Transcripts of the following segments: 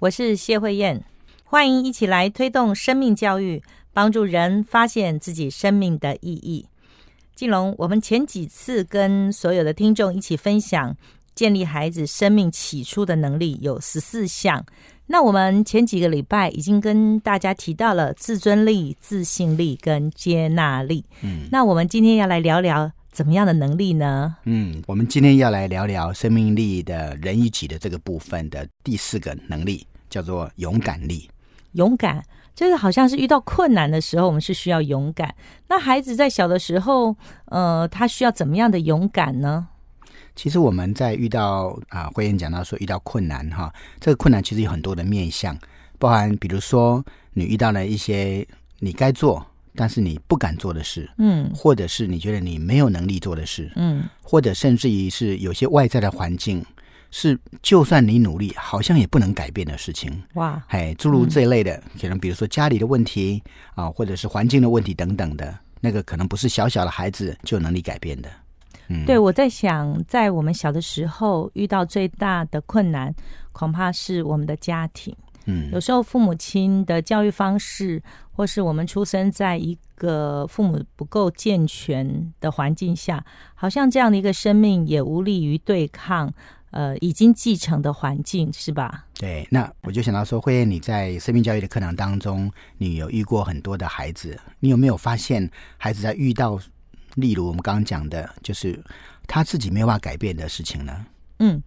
我是谢慧燕，欢迎一起来推动生命教育，帮助人发现自己生命的意义。金龙，我们前几次跟所有的听众一起分享建立孩子生命起初的能力有十四项。那我们前几个礼拜已经跟大家提到了自尊力、自信力跟接纳力。嗯，那我们今天要来聊聊怎么样的能力呢？嗯，我们今天要来聊聊生命力的人与己的这个部分的第四个能力。叫做勇敢力，勇敢，就是好像是遇到困难的时候，我们是需要勇敢。那孩子在小的时候，呃，他需要怎么样的勇敢呢？其实我们在遇到啊，慧燕讲到说遇到困难哈，这个困难其实有很多的面向，包含比如说你遇到了一些你该做但是你不敢做的事，嗯，或者是你觉得你没有能力做的事，嗯，或者甚至于是有些外在的环境。是，就算你努力，好像也不能改变的事情。哇，哎，诸如这一类的，可能比如说家里的问题啊，或者是环境的问题等等的，那个可能不是小小的孩子就能力改变的。嗯，对，我在想，在我们小的时候遇到最大的困难，恐怕是我们的家庭。嗯，有时候父母亲的教育方式，或是我们出生在一个父母不够健全的环境下，好像这样的一个生命也无力于对抗。呃，已经继承的环境是吧？对，那我就想到说，慧燕，你在生命教育的课堂当中，你有遇过很多的孩子，你有没有发现孩子在遇到，例如我们刚刚讲的，就是他自己没有办法改变的事情呢？嗯。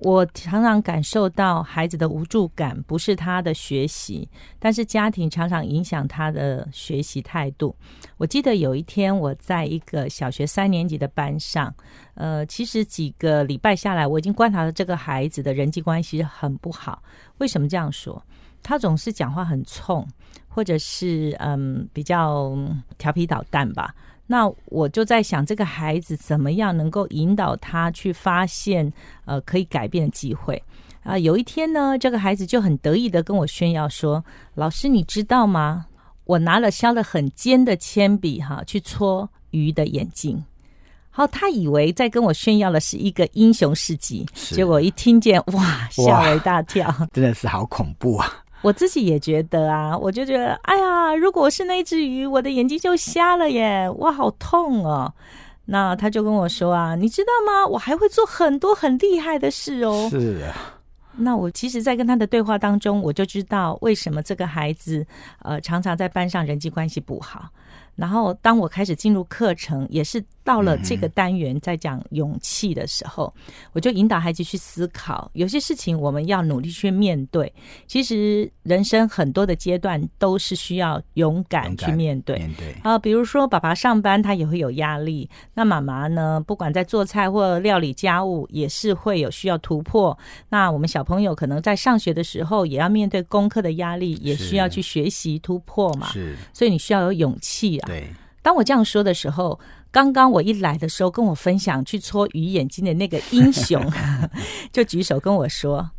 我常常感受到孩子的无助感，不是他的学习，但是家庭常常影响他的学习态度。我记得有一天我在一个小学三年级的班上，呃，其实几个礼拜下来，我已经观察到这个孩子的人际关系很不好。为什么这样说？他总是讲话很冲，或者是嗯比较调皮捣蛋吧。那我就在想，这个孩子怎么样能够引导他去发现呃可以改变的机会啊？有一天呢，这个孩子就很得意的跟我炫耀说：“老师，你知道吗？我拿了削的很尖的铅笔哈，去戳鱼的眼睛。”好，他以为在跟我炫耀的是一个英雄事迹，结果一听见哇，吓我一大跳，真的是好恐怖啊！我自己也觉得啊，我就觉得，哎呀，如果是那只鱼，我的眼睛就瞎了耶，哇，好痛哦。那他就跟我说啊，你知道吗？我还会做很多很厉害的事哦。是啊。那我其实，在跟他的对话当中，我就知道为什么这个孩子，呃，常常在班上人际关系不好。然后，当我开始进入课程，也是到了这个单元在讲勇气的时候，我就引导孩子去思考，有些事情我们要努力去面对。其实人生很多的阶段都是需要勇敢去面对。面对啊，比如说爸爸上班他也会有压力，那妈妈呢，不管在做菜或料理家务，也是会有需要突破。那我们小朋友可能在上学的时候，也要面对功课的压力，也需要去学习突破嘛。是，所以你需要有勇气啊。对，当我这样说的时候，刚刚我一来的时候，跟我分享去搓鱼眼睛的那个英雄，就举手跟我说：“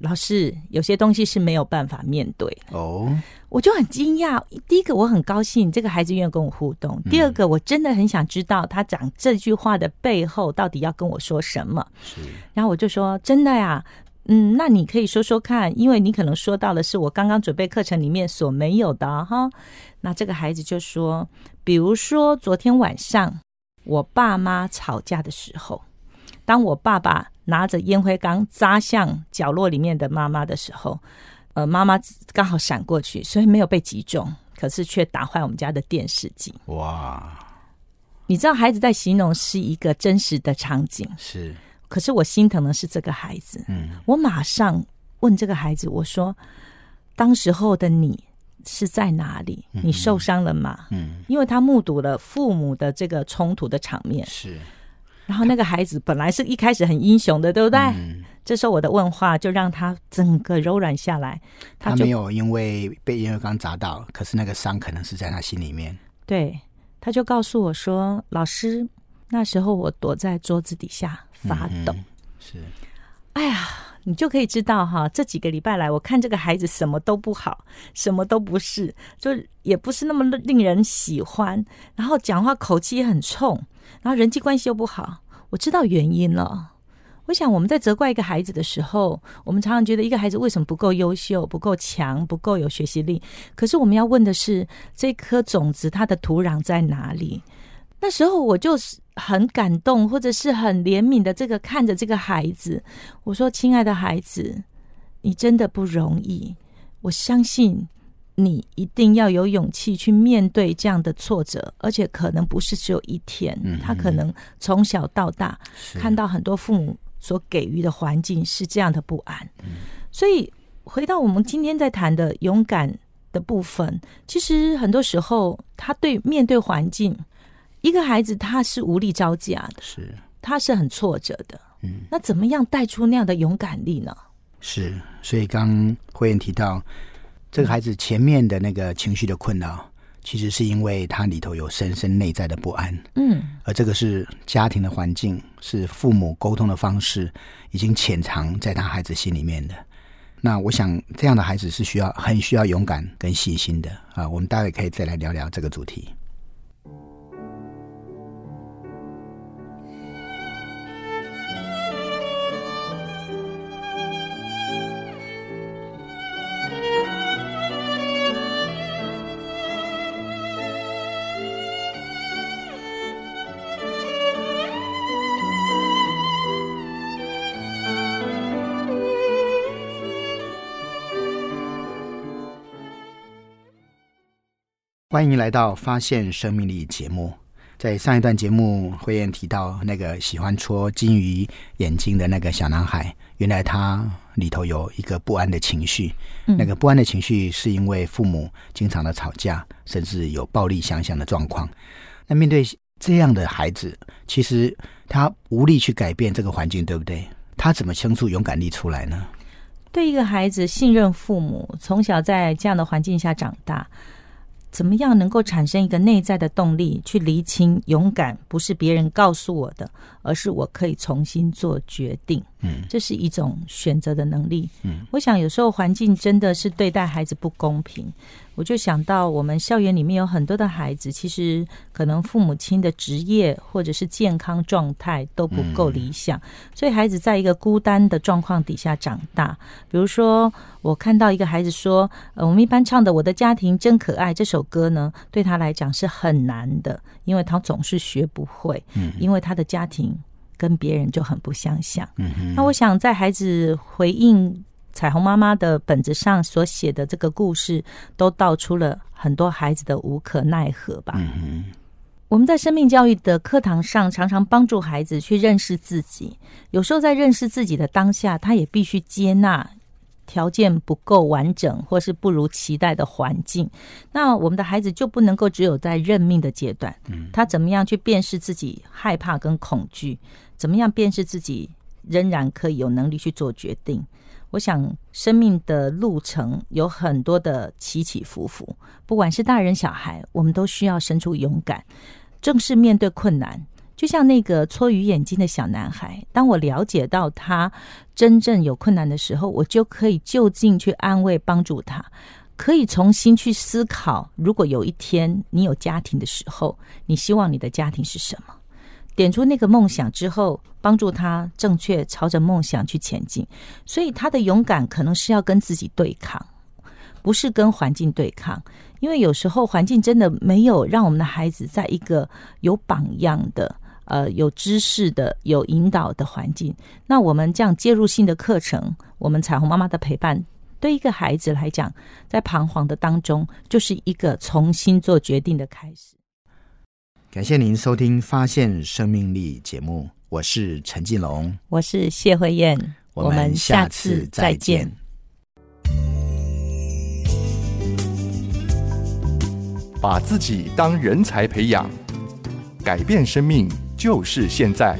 老师，有些东西是没有办法面对。”哦，我就很惊讶。第一个，我很高兴这个孩子愿意跟我互动；第二个，我真的很想知道他讲这句话的背后到底要跟我说什么。是，然后我就说：“真的呀。”嗯，那你可以说说看，因为你可能说到的是我刚刚准备课程里面所没有的哈。那这个孩子就说，比如说昨天晚上我爸妈吵架的时候，当我爸爸拿着烟灰缸砸向角落里面的妈妈的时候，呃，妈妈刚好闪过去，所以没有被击中，可是却打坏我们家的电视机。哇！你知道孩子在形容是一个真实的场景是。可是我心疼的是这个孩子，嗯，我马上问这个孩子，我说：“当时候的你是在哪里？你受伤了吗？”嗯，因为他目睹了父母的这个冲突的场面，是。然后那个孩子本来是一开始很英雄的，对不对？嗯，这时候我的问话就让他整个柔软下来，就他没有因为被烟灰缸砸到，可是那个伤可能是在他心里面。对，他就告诉我说：“老师，那时候我躲在桌子底下发抖。嗯是，哎呀，你就可以知道哈，这几个礼拜来，我看这个孩子什么都不好，什么都不是，就也不是那么令人喜欢，然后讲话口气也很冲，然后人际关系又不好。我知道原因了。我想我们在责怪一个孩子的时候，我们常常觉得一个孩子为什么不够优秀、不够强、不够有学习力。可是我们要问的是，这颗种子它的土壤在哪里？那时候我就是很感动，或者是很怜悯的这个看着这个孩子，我说：“亲爱的孩子，你真的不容易。我相信你一定要有勇气去面对这样的挫折，而且可能不是只有一天，嗯他可能从小到大看到很多父母所给予的环境是这样的不安。所以回到我们今天在谈的勇敢的部分，其实很多时候他对面对环境，一个孩子他是无力招架的，是他是很挫折的。嗯，那怎么样带出那样的勇敢力呢？是，所以刚慧燕提到，这个孩子前面的那个情绪的困扰，其实是因为他里头有深深内在的不安，嗯，而这个是家庭的环境，是父母沟通的方式，已经潜藏在他孩子心里面的。那我想，这样的孩子是需要很需要勇敢跟细心的啊。我们待会可以再来聊聊这个主题。欢迎来到《发现生命力》节目。在上一段节目，慧燕提到那个喜欢戳金鱼眼睛的那个小男孩，原来他里头有一个不安的情绪。嗯那个不安的情绪是因为父母经常的吵架，甚至有暴力相向的状况。那面对这样的孩子，其实他无力去改变这个环境，对不对？他怎么生出勇敢力出来呢？对一个孩子信任父母，从小在这样的环境下长大，怎么样能够产生一个内在的动力，去厘清勇敢不是别人告诉我的，而是我可以重新做决定。嗯这是一种选择的能力。嗯，我想有时候环境真的是对待孩子不公平。我就想到我们校园里面有很多的孩子，其实可能父母亲的职业或者是健康状态都不够理想，所以孩子在一个孤单的状况底下长大。比如说，我看到一个孩子说：“呃，我们一般唱的《我的家庭真可爱》这首歌呢，对他来讲是很难的，因为他总是学不会，嗯因为他的家庭跟别人就很不相像。嗯，那我想，在孩子回应彩虹妈妈的本子上所写的这个故事，都道出了很多孩子的无可奈何吧。嗯，我们在生命教育的课堂上，常常帮助孩子去认识自己。有时候在认识自己的当下，他也必须接纳条件不够完整或是不如期待的环境。那我们的孩子就不能够只有在认命的阶段，他怎么样去辨识自己害怕跟恐惧？怎么样辨识自己仍然可以有能力去做决定？我想，生命的路程有很多的起起伏伏，不管是大人小孩，我们都需要伸出勇敢，正式面对困难。就像那个搓鱼眼睛的小男孩，当我了解到他真正有困难的时候，我就可以就近去安慰、帮助他，可以重新去思考：如果有一天你有家庭的时候，你希望你的家庭是什么？点出那个梦想之后，帮助他正确朝着梦想去前进。所以他的勇敢可能是要跟自己对抗，不是跟环境对抗。因为有时候环境真的没有让我们的孩子在一个有榜样的、呃有知识的、有引导的环境。那我们这样介入性的课程，我们彩虹妈妈的陪伴，对一个孩子来讲，在彷徨的当中，就是一个重新做决定的开始。感谢您收听《发现生命力》节目，我是陈进龙，我是谢慧燕，我们下次再见。把自己当人才培养，改变生命就是现在。